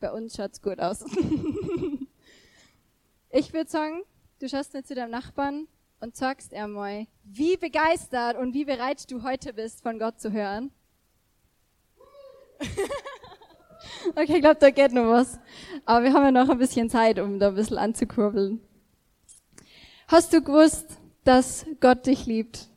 bei uns schaut's gut aus. ich würde sagen, du schaust jetzt zu deinem Nachbarn und sagst er mal, wie begeistert und wie bereit du heute bist, von Gott zu hören. okay, ich glaube, da geht noch was. Aber wir haben ja noch ein bisschen Zeit, um da ein bisschen anzukurbeln. Hast du gewusst, dass Gott dich liebt?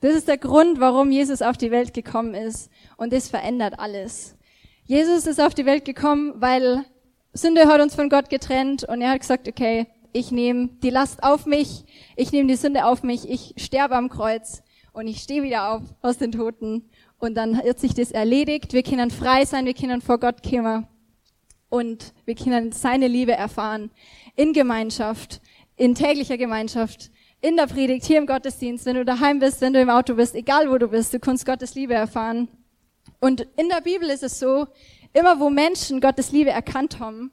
Das ist der Grund, warum Jesus auf die Welt gekommen ist. Und das verändert alles. Jesus ist auf die Welt gekommen, weil Sünde hat uns von Gott getrennt und er hat gesagt, okay, ich nehme die Last auf mich, ich nehme die Sünde auf mich, ich sterbe am Kreuz und ich stehe wieder auf aus den Toten und dann wird sich das erledigt. Wir können frei sein, wir können vor Gott kommen und wir können seine Liebe erfahren in Gemeinschaft, in täglicher Gemeinschaft, in der Predigt, hier im Gottesdienst, wenn du daheim bist, wenn du im Auto bist, egal wo du bist, du kannst Gottes Liebe erfahren. Und in der Bibel ist es so, immer wo Menschen Gottes Liebe erkannt haben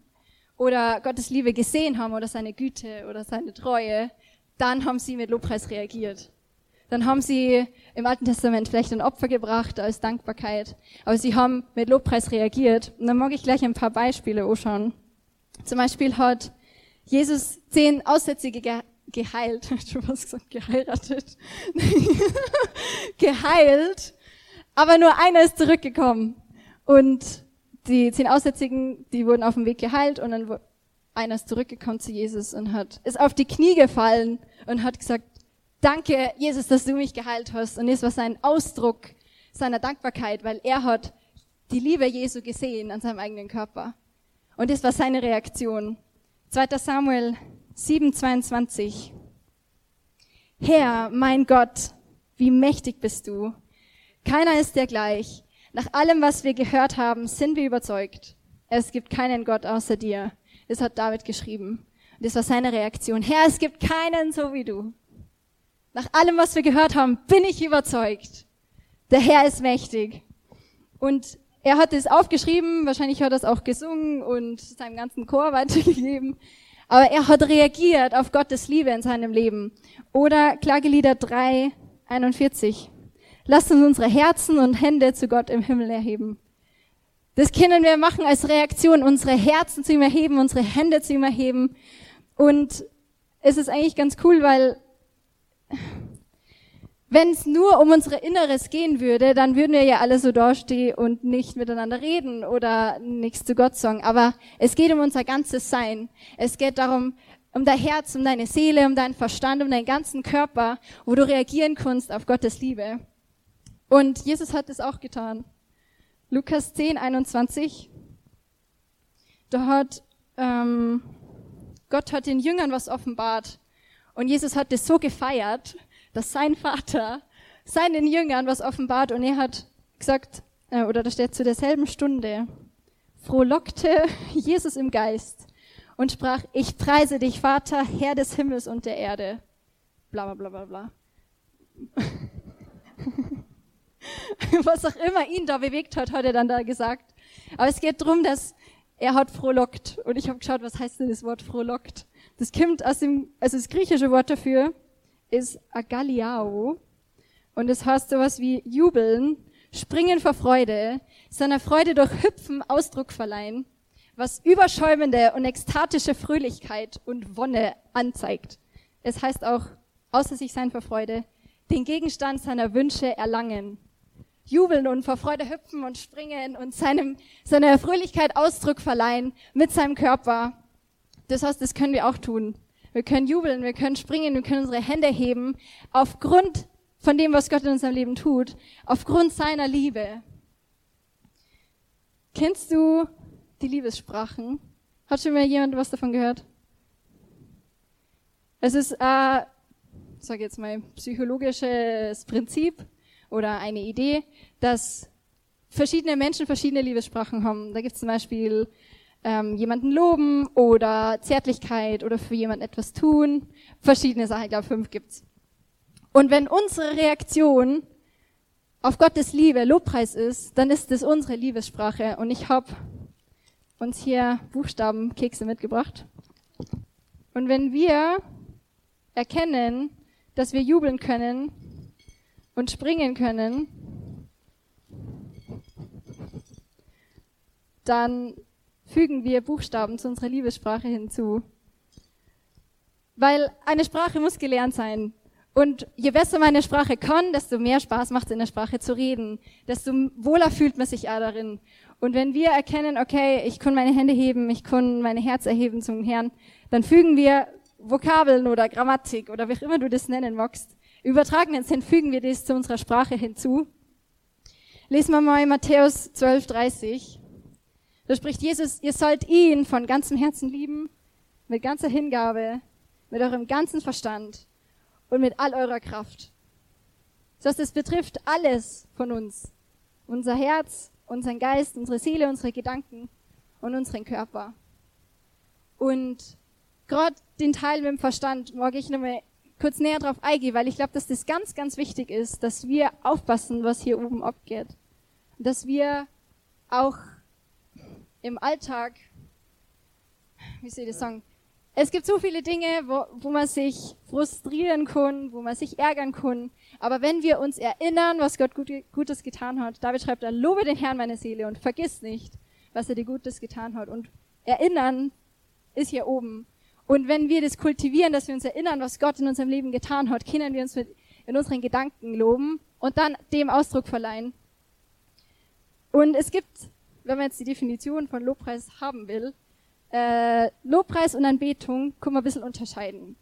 oder Gottes Liebe gesehen haben oder seine Güte oder seine Treue, dann haben sie mit Lobpreis reagiert. Dann haben sie im Alten Testament vielleicht ein Opfer gebracht als Dankbarkeit, aber sie haben mit Lobpreis reagiert. Und dann mag ich gleich ein paar Beispiele anschauen. Zum Beispiel hat Jesus zehn Aussätzige ge geheilt, schon was gesagt, geheiratet, geheilt aber nur einer ist zurückgekommen. Und die zehn Aussätzigen, die wurden auf dem Weg geheilt und dann einer ist zurückgekommen zu Jesus und hat, ist auf die Knie gefallen und hat gesagt, danke Jesus, dass du mich geheilt hast. Und das war sein Ausdruck seiner Dankbarkeit, weil er hat die Liebe Jesu gesehen an seinem eigenen Körper. Und das war seine Reaktion. 2. Samuel 7, 22. Herr, mein Gott, wie mächtig bist du. Keiner ist dir gleich. Nach allem, was wir gehört haben, sind wir überzeugt. Es gibt keinen Gott außer dir. Das hat David geschrieben. Und das war seine Reaktion. Herr, es gibt keinen so wie du. Nach allem, was wir gehört haben, bin ich überzeugt. Der Herr ist mächtig. Und er hat es aufgeschrieben, wahrscheinlich hat er es auch gesungen und seinem ganzen Chor weitergegeben. Aber er hat reagiert auf Gottes Liebe in seinem Leben. Oder Klagelieder 3, 41. Lasst uns unsere Herzen und Hände zu Gott im Himmel erheben. Das können wir machen als Reaktion, unsere Herzen zu ihm erheben, unsere Hände zu ihm erheben. Und es ist eigentlich ganz cool, weil wenn es nur um unsere Inneres gehen würde, dann würden wir ja alle so dastehen und nicht miteinander reden oder nichts zu Gott sagen. Aber es geht um unser ganzes Sein. Es geht darum, um dein Herz, um deine Seele, um deinen Verstand, um deinen ganzen Körper, wo du reagieren kannst auf Gottes Liebe. Und Jesus hat es auch getan. Lukas 10, 21. Da hat ähm, Gott hat den Jüngern was offenbart. Und Jesus hat es so gefeiert, dass sein Vater seinen Jüngern was offenbart und er hat gesagt, äh, oder da steht zu derselben Stunde, frohlockte Jesus im Geist und sprach, ich preise dich, Vater, Herr des Himmels und der Erde. Bla bla bla bla bla. was auch immer ihn da bewegt hat, hat er dann da gesagt. Aber es geht darum, dass er hat frohlockt. Und ich habe geschaut, was heißt denn das Wort frohlockt? Das kommt aus dem, also das griechische Wort dafür ist agaliao. Und es das heißt sowas wie jubeln, springen vor Freude, seiner Freude durch Hüpfen Ausdruck verleihen, was überschäumende und ekstatische Fröhlichkeit und Wonne anzeigt. Es heißt auch, außer sich sein vor Freude, den Gegenstand seiner Wünsche erlangen jubeln und vor Freude hüpfen und springen und seinem, seiner Fröhlichkeit Ausdruck verleihen mit seinem Körper. Das heißt, das können wir auch tun. Wir können jubeln, wir können springen, wir können unsere Hände heben, aufgrund von dem, was Gott in unserem Leben tut, aufgrund seiner Liebe. Kennst du die Liebessprachen? Hat schon mal jemand was davon gehört? Es ist, äh, sag jetzt mal, psychologisches Prinzip oder eine Idee, dass verschiedene Menschen verschiedene Liebessprachen haben. Da gibt es zum Beispiel ähm, jemanden loben oder Zärtlichkeit oder für jemanden etwas tun. Verschiedene Sachen, ich glaube fünf gibt's. Und wenn unsere Reaktion auf Gottes Liebe Lobpreis ist, dann ist es unsere Liebessprache. Und ich habe uns hier Buchstabenkekse mitgebracht. Und wenn wir erkennen, dass wir jubeln können und springen können, dann fügen wir Buchstaben zu unserer Liebessprache hinzu. Weil eine Sprache muss gelernt sein. Und je besser man eine Sprache kann, desto mehr Spaß macht es in der Sprache zu reden, desto wohler fühlt man sich auch darin. Und wenn wir erkennen, okay, ich kann meine Hände heben, ich kann meine Herz erheben zum Herrn, dann fügen wir Vokabeln oder Grammatik oder wie auch immer du das nennen magst. Übertragenen Sinn fügen wir das zu unserer Sprache hinzu. Lesen wir mal Matthäus 12, 30. Da spricht Jesus, ihr sollt ihn von ganzem Herzen lieben, mit ganzer Hingabe, mit eurem ganzen Verstand und mit all eurer Kraft. Das heißt, es betrifft alles von uns. Unser Herz, unseren Geist, unsere Seele, unsere Gedanken und unseren Körper. Und gerade den Teil mit dem Verstand mag ich nochmal kurz näher drauf eingehen, weil ich glaube, dass das ganz, ganz wichtig ist, dass wir aufpassen, was hier oben abgeht. Dass wir auch im Alltag, wie soll ich das sagen, es gibt so viele Dinge, wo, wo man sich frustrieren kann, wo man sich ärgern kann. Aber wenn wir uns erinnern, was Gott Gutes getan hat, David schreibt da, lobe den Herrn meine Seele und vergiss nicht, was er dir Gutes getan hat. Und erinnern ist hier oben. Und wenn wir das kultivieren, dass wir uns erinnern, was Gott in unserem Leben getan hat, können wir uns mit, in unseren Gedanken loben und dann dem Ausdruck verleihen. Und es gibt, wenn man jetzt die Definition von Lobpreis haben will, äh, Lobpreis und Anbetung können wir ein bisschen unterscheiden.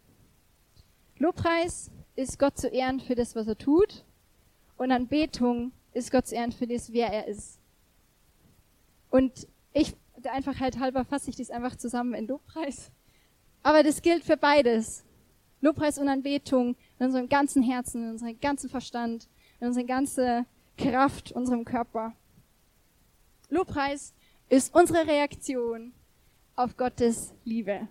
Lobpreis ist Gott zu ehren für das, was er tut. Und Anbetung ist Gott zu ehren für das, wer er ist. Und ich, der Einfachheit halber, fasse ich das einfach zusammen in Lobpreis. Aber das gilt für beides. Lobpreis und Anbetung in unserem ganzen Herzen, in unserem ganzen Verstand, in unsere ganze Kraft, unserem Körper. Lobpreis ist unsere Reaktion auf Gottes Liebe.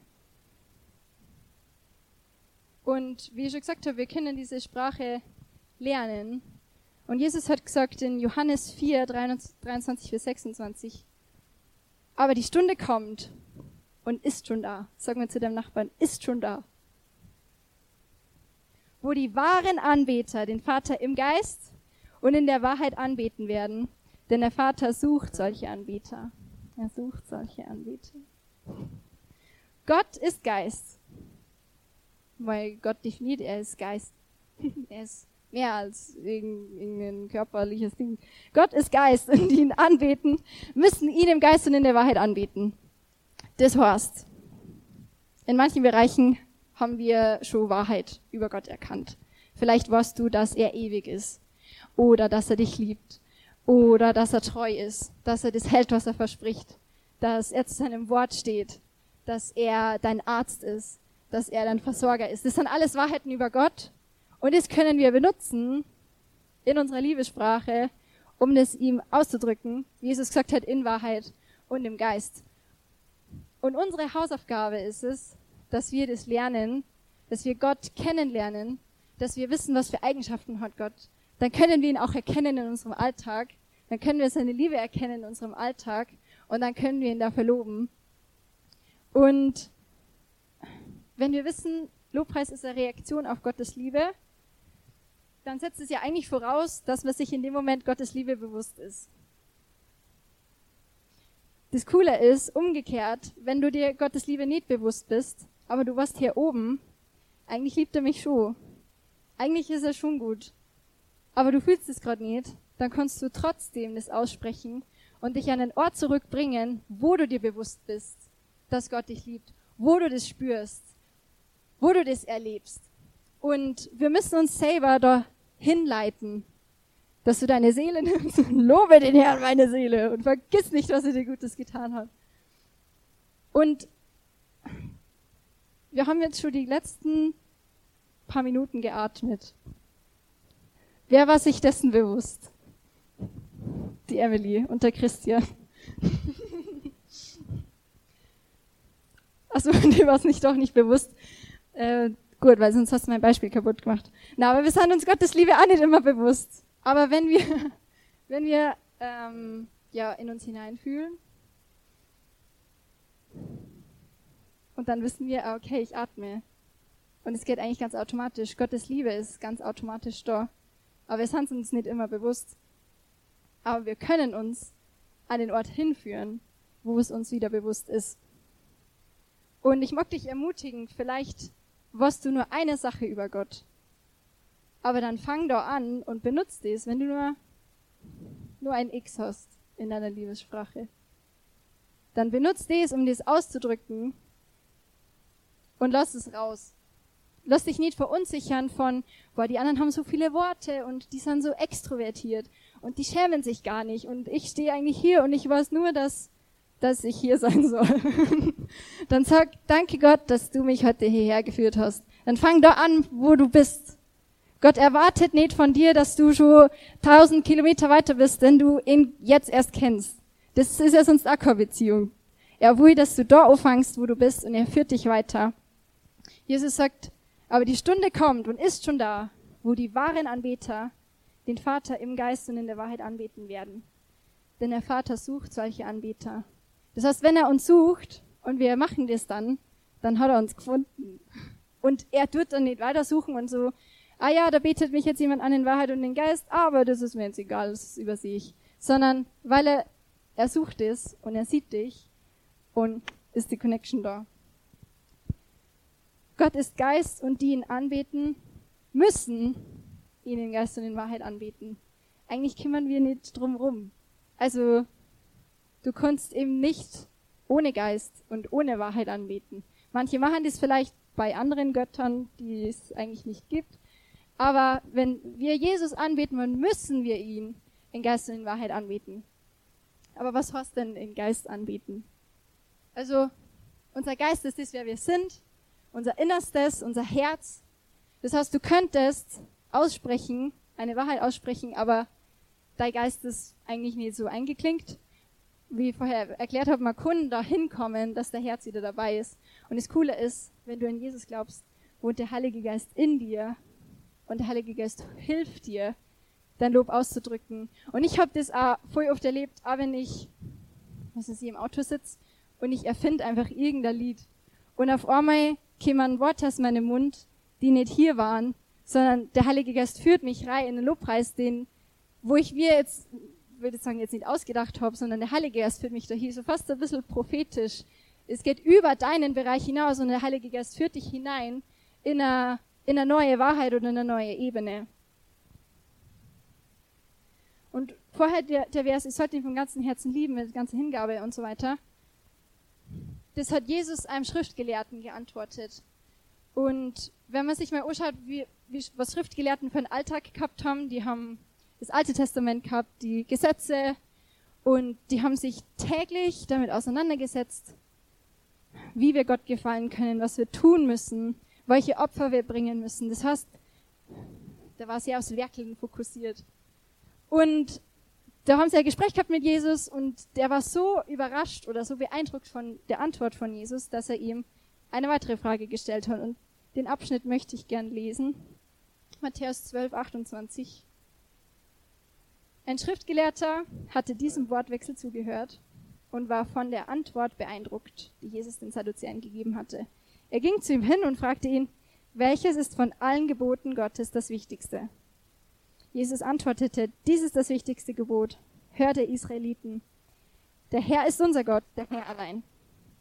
Und wie ich schon gesagt habe, wir können diese Sprache lernen. Und Jesus hat gesagt in Johannes 4, 23 bis 26, aber die Stunde kommt und ist schon da. Sagen wir zu dem Nachbarn, ist schon da. Wo die wahren Anbeter den Vater im Geist und in der Wahrheit anbeten werden. Denn der Vater sucht solche Anbeter. Er sucht solche Anbeter. Gott ist Geist. Weil Gott definiert, er ist Geist. er ist mehr als irgendein körperliches Ding. Gott ist Geist und die ihn anbeten, müssen ihn im Geist und in der Wahrheit anbeten. Das heißt, in manchen Bereichen haben wir schon Wahrheit über Gott erkannt. Vielleicht weißt du, dass er ewig ist oder dass er dich liebt oder dass er treu ist, dass er das hält, was er verspricht dass er zu seinem Wort steht, dass er dein Arzt ist, dass er dein Versorger ist. Das sind alles Wahrheiten über Gott und das können wir benutzen in unserer Liebessprache, um das ihm auszudrücken, wie Jesus gesagt hat, in Wahrheit und im Geist. Und unsere Hausaufgabe ist es, dass wir das lernen, dass wir Gott kennenlernen, dass wir wissen, was für Eigenschaften hat Gott. Dann können wir ihn auch erkennen in unserem Alltag. Dann können wir seine Liebe erkennen in unserem Alltag und dann können wir ihn dafür loben. Und wenn wir wissen, Lobpreis ist eine Reaktion auf Gottes Liebe, dann setzt es ja eigentlich voraus, dass man sich in dem Moment Gottes Liebe bewusst ist. Das Coole ist, umgekehrt, wenn du dir Gottes Liebe nicht bewusst bist, aber du warst hier oben, eigentlich liebt er mich schon. Eigentlich ist er schon gut. Aber du fühlst es gerade nicht, dann kannst du trotzdem das aussprechen und dich an den Ort zurückbringen, wo du dir bewusst bist, dass Gott dich liebt, wo du das spürst, wo du das erlebst. Und wir müssen uns selber da hinleiten, dass du deine Seele nimmst und lobe den Herrn, meine Seele, und vergiss nicht, was er dir Gutes getan hat. Und wir haben jetzt schon die letzten paar Minuten geatmet. Wer war sich dessen bewusst? die Emily und der Christian. Achso, dir war es nicht doch nicht bewusst. Äh, gut, weil sonst hast du mein Beispiel kaputt gemacht. Na, aber wir sind uns Gottes Liebe auch nicht immer bewusst. Aber wenn wir, wenn wir ähm, ja in uns hineinfühlen und dann wissen wir, ah, okay, ich atme. Und es geht eigentlich ganz automatisch. Gottes Liebe ist ganz automatisch da. Aber wir sind uns nicht immer bewusst. Aber wir können uns an den Ort hinführen, wo es uns wieder bewusst ist. Und ich mag dich ermutigen, vielleicht weißt du nur eine Sache über Gott. Aber dann fang doch an und benutzt es, wenn du nur, nur ein X hast in deiner Liebessprache. Dann benutzt es, um das auszudrücken und lass es raus. Lass dich nicht verunsichern von, boah, die anderen haben so viele Worte und die sind so extrovertiert und die schämen sich gar nicht und ich stehe eigentlich hier und ich weiß nur, dass dass ich hier sein soll. Dann sag, danke Gott, dass du mich heute hierher geführt hast. Dann fang da an, wo du bist. Gott erwartet nicht von dir, dass du schon tausend Kilometer weiter bist, wenn du ihn jetzt erst kennst. Das ist ja sonst auch keine Beziehung. Er will, dass du da anfängst, wo du bist, und er führt dich weiter. Jesus sagt, aber die Stunde kommt und ist schon da, wo die wahren Anbeter den Vater im Geist und in der Wahrheit anbeten werden. Denn der Vater sucht solche Anbeter. Das heißt, wenn er uns sucht und wir machen das dann, dann hat er uns gefunden. Und er tut dann nicht weiter suchen und so, ah ja, da betet mich jetzt jemand an in Wahrheit und den Geist, aber das ist mir jetzt egal, das übersehe ich. Sondern weil er, er sucht es und er sieht dich und ist die Connection da. Gott ist Geist und die ihn anbeten, müssen ihn in Geist und in Wahrheit anbeten. Eigentlich kümmern wir nicht drum rum. Also Du kannst eben nicht ohne Geist und ohne Wahrheit anbeten. Manche machen das vielleicht bei anderen Göttern, die es eigentlich nicht gibt. Aber wenn wir Jesus anbeten wollen, müssen wir ihn in Geist und in Wahrheit anbeten. Aber was heißt denn in Geist anbeten? Also, unser Geist ist das, wer wir sind, unser Innerstes, unser Herz. Das heißt, du könntest aussprechen, eine Wahrheit aussprechen, aber dein Geist ist eigentlich nicht so eingeklinkt wie ich vorher erklärt habe, man kann da hinkommen, dass der Herz wieder dabei ist. Und das Coole ist, wenn du an Jesus glaubst, wohnt der Heilige Geist in dir und der Heilige Geist hilft dir, dein Lob auszudrücken. Und ich habe das auch voll oft erlebt, auch wenn ich, was ist, im Auto sitze und ich erfinde einfach irgendein Lied. Und auf einmal kämen Worte aus meinem Mund, die nicht hier waren, sondern der Heilige Geist führt mich rein in den Lobpreis, den, wo ich mir jetzt würde sagen, jetzt nicht ausgedacht habe, sondern der Heilige Geist führt mich da hier so fast ein bisschen prophetisch. Es geht über deinen Bereich hinaus und der Heilige Geist führt dich hinein in eine, in eine neue Wahrheit oder in eine neue Ebene. Und vorher der, der Vers, ich sollte ihn vom ganzen Herzen lieben, mit ganzer Hingabe und so weiter. Das hat Jesus einem Schriftgelehrten geantwortet. Und wenn man sich mal anschaut, wie, wie, was Schriftgelehrten für einen Alltag gehabt haben, die haben das Alte Testament gehabt, die Gesetze und die haben sich täglich damit auseinandergesetzt, wie wir Gott gefallen können, was wir tun müssen, welche Opfer wir bringen müssen. Das heißt, da war sehr aufs Werkeln fokussiert. Und da haben sie ein Gespräch gehabt mit Jesus und der war so überrascht oder so beeindruckt von der Antwort von Jesus, dass er ihm eine weitere Frage gestellt hat. Und den Abschnitt möchte ich gern lesen. Matthäus 12, 28. Ein Schriftgelehrter hatte diesem Wortwechsel zugehört und war von der Antwort beeindruckt, die Jesus den Sadduzäern gegeben hatte. Er ging zu ihm hin und fragte ihn, welches ist von allen Geboten Gottes das Wichtigste? Jesus antwortete, dies ist das wichtigste Gebot. Hört ihr Israeliten. Der Herr ist unser Gott, der Herr allein.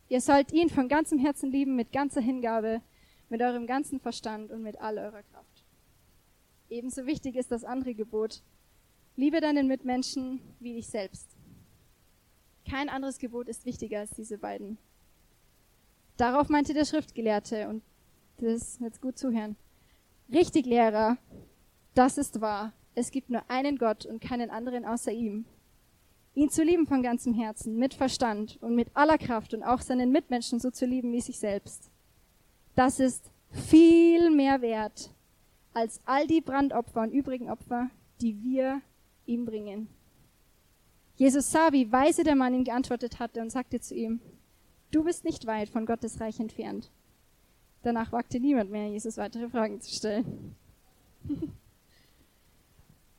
Ihr sollt ihn von ganzem Herzen lieben, mit ganzer Hingabe, mit eurem ganzen Verstand und mit all eurer Kraft. Ebenso wichtig ist das andere Gebot, Liebe deinen Mitmenschen wie dich selbst. Kein anderes Gebot ist wichtiger als diese beiden. Darauf meinte der Schriftgelehrte, und das jetzt gut zuhören. Richtig, Lehrer, das ist wahr. Es gibt nur einen Gott und keinen anderen außer ihm. Ihn zu lieben von ganzem Herzen, mit Verstand und mit aller Kraft und auch seinen Mitmenschen so zu lieben wie sich selbst. Das ist viel mehr wert als all die Brandopfer und übrigen Opfer, die wir ihm bringen. Jesus sah, wie weise der Mann ihm geantwortet hatte und sagte zu ihm, du bist nicht weit von Gottes Reich entfernt. Danach wagte niemand mehr, Jesus weitere Fragen zu stellen.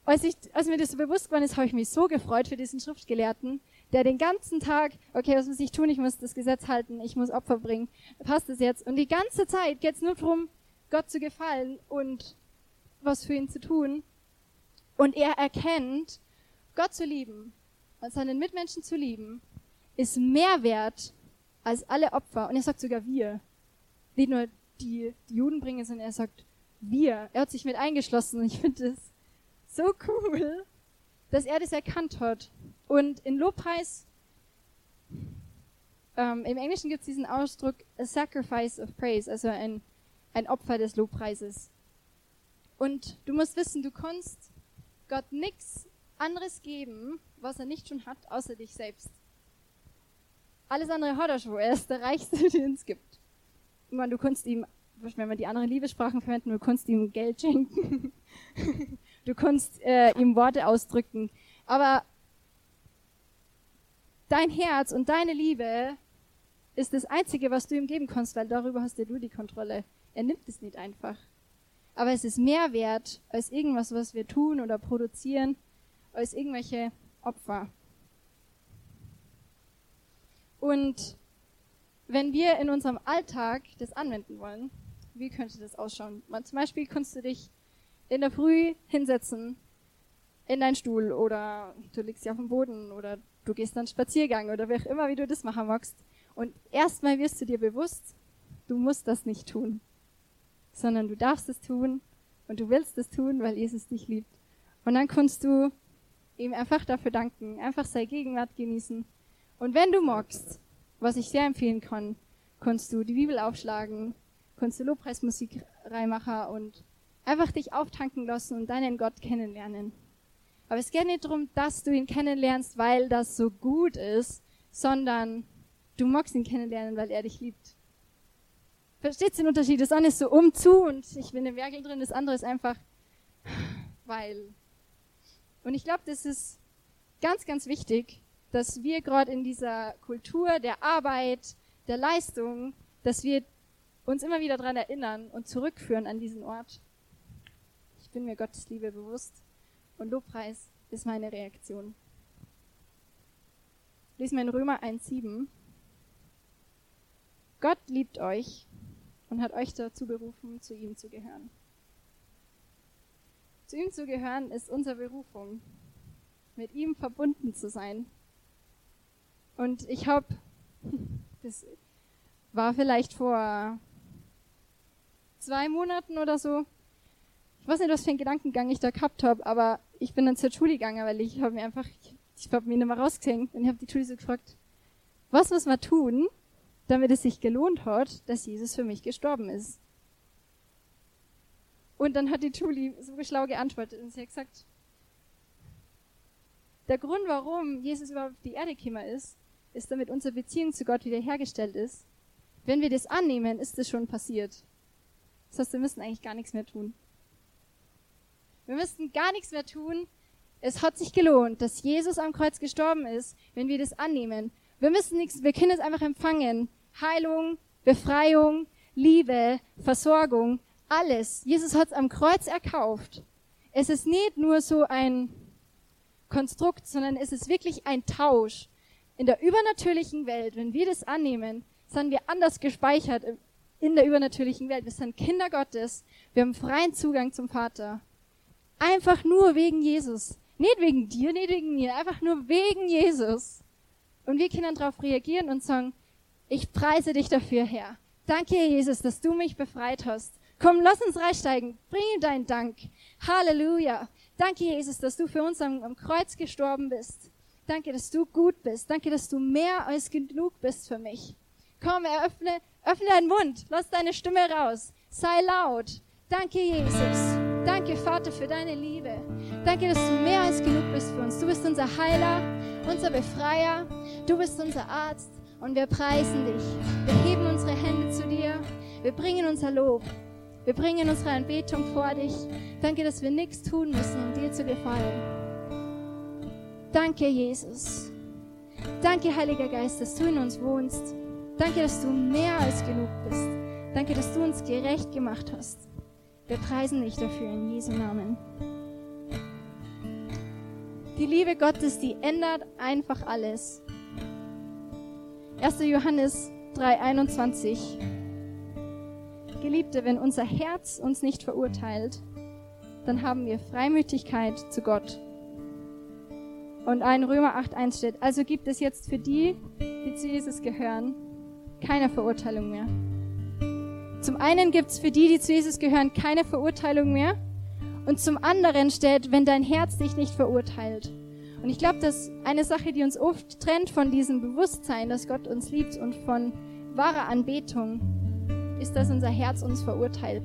als, ich, als mir das so bewusst geworden ist, habe ich mich so gefreut für diesen Schriftgelehrten, der den ganzen Tag, okay, was muss ich tun? Ich muss das Gesetz halten, ich muss Opfer bringen. Passt das jetzt? Und die ganze Zeit geht es nur darum, Gott zu gefallen und was für ihn zu tun. Und er erkennt, Gott zu lieben und seinen Mitmenschen zu lieben, ist mehr wert als alle Opfer. Und er sagt sogar wir. Nicht nur die, die Juden bringen, sondern er sagt wir. Er hat sich mit eingeschlossen. Und ich finde es so cool, dass er das erkannt hat. Und in Lobpreis, ähm, im Englischen gibt es diesen Ausdruck a sacrifice of praise, also ein, ein Opfer des Lobpreises. Und du musst wissen, du kannst Gott nichts anderes geben, was er nicht schon hat, außer dich selbst. Alles andere hat er schon. Er ist der Reichste, den es gibt. Ich meine, du kannst ihm, wenn wir die anderen Liebessprachen verwenden, du kannst ihm Geld schenken. du kannst äh, ihm Worte ausdrücken. Aber dein Herz und deine Liebe ist das Einzige, was du ihm geben kannst, weil darüber hast ja du die Kontrolle. Er nimmt es nicht einfach. Aber es ist mehr wert als irgendwas, was wir tun oder produzieren, als irgendwelche Opfer. Und wenn wir in unserem Alltag das anwenden wollen, wie könnte das ausschauen? Man, zum Beispiel kannst du dich in der Früh hinsetzen in deinen Stuhl oder du liegst ja auf dem Boden oder du gehst dann Spaziergang oder wie auch immer, wie du das machen magst. Und erstmal wirst du dir bewusst, du musst das nicht tun, sondern du darfst es tun und du willst es tun, weil Jesus dich liebt. Und dann kannst du ihm einfach dafür danken, einfach seine Gegenwart genießen. Und wenn du magst, was ich sehr empfehlen kann, kannst du die Bibel aufschlagen, kannst du Lobpreismusik reinmachen und einfach dich auftanken lassen und deinen Gott kennenlernen. Aber es geht nicht darum, dass du ihn kennenlernst, weil das so gut ist, sondern du magst ihn kennenlernen, weil er dich liebt. Versteht den Unterschied? Das eine ist so umzu und ich bin im Werkel drin, das andere ist einfach, weil. Und ich glaube, das ist ganz, ganz wichtig, dass wir gerade in dieser Kultur der Arbeit, der Leistung, dass wir uns immer wieder daran erinnern und zurückführen an diesen Ort. Ich bin mir Gottes Liebe bewusst. Und Lobpreis ist meine Reaktion. Lesen wir in Römer 1,7. Gott liebt euch und hat euch dazu berufen, zu ihm zu gehören. Zu ihm zu gehören ist unsere Berufung, mit ihm verbunden zu sein. Und ich habe, das war vielleicht vor zwei Monaten oder so, ich weiß nicht, was für einen Gedankengang ich da gehabt habe, aber ich bin dann zur Schule gegangen, weil ich habe mir einfach, ich, habe mir nicht mehr rausgehängt und ich habe die Schule so gefragt, was muss man tun, damit es sich gelohnt hat, dass Jesus für mich gestorben ist? Und dann hat die Julie so schlau geantwortet und sie hat gesagt, der Grund, warum Jesus überhaupt auf die Erde gekommen ist, ist, damit unsere Beziehung zu Gott wiederhergestellt ist. Wenn wir das annehmen, ist es schon passiert. Das heißt, wir müssen eigentlich gar nichts mehr tun. Wir müssten gar nichts mehr tun. Es hat sich gelohnt, dass Jesus am Kreuz gestorben ist, wenn wir das annehmen. Wir müssen nichts, wir können es einfach empfangen. Heilung, Befreiung, Liebe, Versorgung, alles. Jesus hat es am Kreuz erkauft. Es ist nicht nur so ein Konstrukt, sondern es ist wirklich ein Tausch. In der übernatürlichen Welt, wenn wir das annehmen, sind wir anders gespeichert in der übernatürlichen Welt. Wir sind Kinder Gottes. Wir haben freien Zugang zum Vater. Einfach nur wegen Jesus. Nicht wegen dir, nicht wegen mir, einfach nur wegen Jesus. Und wir können darauf reagieren und sagen, ich preise dich dafür, Herr. Danke, Jesus, dass du mich befreit hast. Komm, lass uns reinsteigen. Bring ihm deinen Dank. Halleluja. Danke, Jesus, dass du für uns am, am Kreuz gestorben bist. Danke, dass du gut bist. Danke, dass du mehr als genug bist für mich. Komm, eröffne, öffne deinen Mund. Lass deine Stimme raus. Sei laut. Danke, Jesus. Danke, Vater, für deine Liebe. Danke, dass du mehr als genug bist für uns. Du bist unser Heiler, unser Befreier. Du bist unser Arzt und wir preisen dich. Wir heben unsere Hände zu dir. Wir bringen unser Lob. Wir bringen unsere Anbetung vor dich. Danke, dass wir nichts tun müssen, um dir zu gefallen. Danke, Jesus. Danke, Heiliger Geist, dass du in uns wohnst. Danke, dass du mehr als genug bist. Danke, dass du uns gerecht gemacht hast. Wir preisen dich dafür in Jesu Namen. Die Liebe Gottes, die ändert einfach alles. 1. Johannes 3:21 Geliebte, wenn unser Herz uns nicht verurteilt, dann haben wir Freimütigkeit zu Gott. Und ein Römer 8:1 steht, also gibt es jetzt für die, die zu Jesus gehören, keine Verurteilung mehr. Zum einen gibt es für die, die zu Jesus gehören, keine Verurteilung mehr. Und zum anderen steht, wenn dein Herz dich nicht verurteilt. Und ich glaube, dass eine Sache, die uns oft trennt von diesem Bewusstsein, dass Gott uns liebt und von wahrer Anbetung, ist, dass unser Herz uns verurteilt.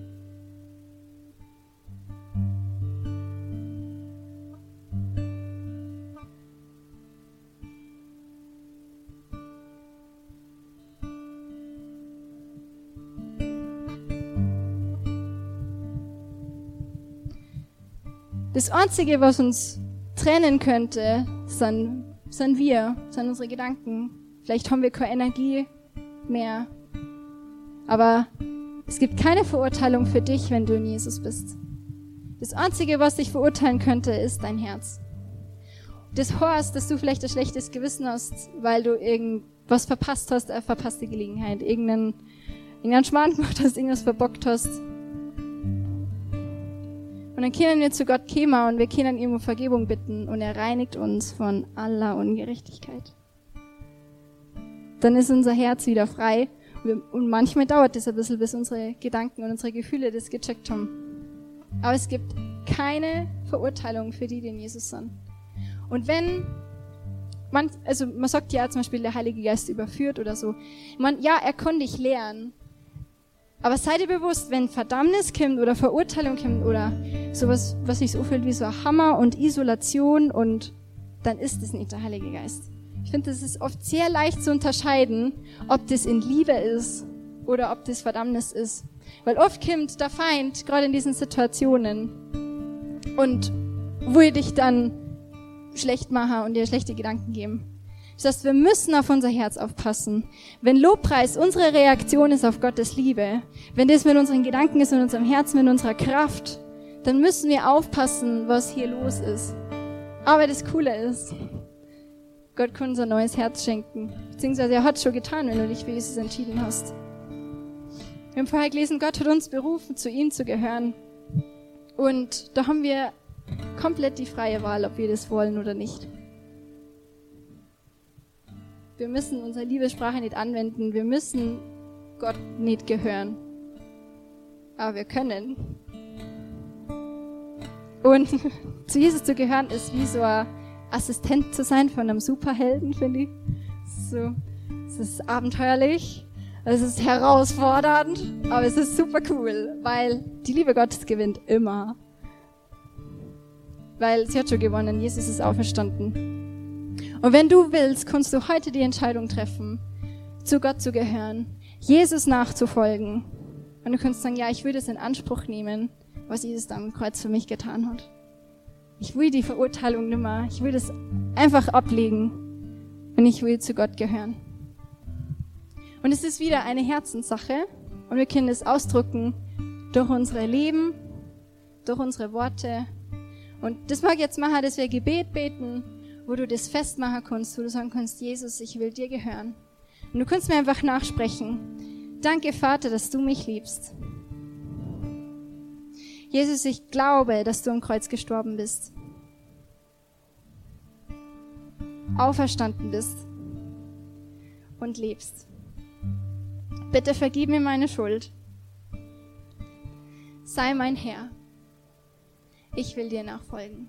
Das Einzige, was uns trennen könnte, sind, sind wir, sind unsere Gedanken. Vielleicht haben wir keine Energie mehr. Aber es gibt keine Verurteilung für dich, wenn du in Jesus bist. Das Einzige, was dich verurteilen könnte, ist dein Herz. Das heißt, dass du vielleicht ein schlechtes Gewissen hast, weil du irgendwas verpasst hast, eine verpasste Gelegenheit, irgendeinen, irgendeinen Schmarrn gemacht hast, irgendwas verbockt hast. Und dann können wir zu Gott kommen und wir können ihm um Vergebung bitten und er reinigt uns von aller Ungerechtigkeit. Dann ist unser Herz wieder frei und manchmal dauert es ein bisschen, bis unsere Gedanken und unsere Gefühle das gecheckt haben. Aber es gibt keine Verurteilung für die, die in Jesus sind. Und wenn man, also man sagt ja zum Beispiel, der Heilige Geist überführt oder so. Man, ja, er kann dich lehren, aber seid ihr bewusst, wenn Verdammnis kommt oder Verurteilung kommt oder sowas, was sich so fühlt wie so ein Hammer und Isolation und dann ist es nicht der Heilige Geist. Ich finde, das ist oft sehr leicht zu unterscheiden, ob das in Liebe ist oder ob das Verdammnis ist. Weil oft kommt der Feind, gerade in diesen Situationen, und will dich dann schlecht machen und dir schlechte Gedanken geben. Das heißt, wir müssen auf unser Herz aufpassen. Wenn Lobpreis unsere Reaktion ist auf Gottes Liebe, wenn das mit unseren Gedanken ist, mit unserem Herzen, mit unserer Kraft, dann müssen wir aufpassen, was hier los ist. Aber das Coole ist, Gott kann uns ein neues Herz schenken. Beziehungsweise er hat es schon getan, wenn du dich für Jesus entschieden hast. Wir haben vorher gelesen, Gott hat uns berufen, zu ihm zu gehören. Und da haben wir komplett die freie Wahl, ob wir das wollen oder nicht. Wir müssen unsere Liebessprache nicht anwenden. Wir müssen Gott nicht gehören. Aber wir können. Und zu Jesus zu gehören ist wie so ein Assistent zu sein von einem Superhelden, finde ich. So, es ist abenteuerlich, es ist herausfordernd, aber es ist super cool, weil die Liebe Gottes gewinnt immer. Weil sie hat schon gewonnen, Jesus ist auferstanden. Und wenn du willst, kannst du heute die Entscheidung treffen, zu Gott zu gehören, Jesus nachzufolgen. Und du kannst sagen, ja, ich will das in Anspruch nehmen, was Jesus am Kreuz für mich getan hat. Ich will die Verurteilung nimmer. Ich will das einfach ablegen. Und ich will zu Gott gehören. Und es ist wieder eine Herzenssache. Und wir können es ausdrücken durch unsere Leben, durch unsere Worte. Und das mag jetzt machen, dass wir Gebet beten wo du das festmachen kannst, wo du sagen kannst, Jesus, ich will dir gehören. Und du kannst mir einfach nachsprechen. Danke, Vater, dass du mich liebst. Jesus, ich glaube, dass du am Kreuz gestorben bist. Auferstanden bist und lebst. Bitte vergib mir meine Schuld. Sei mein Herr. Ich will dir nachfolgen.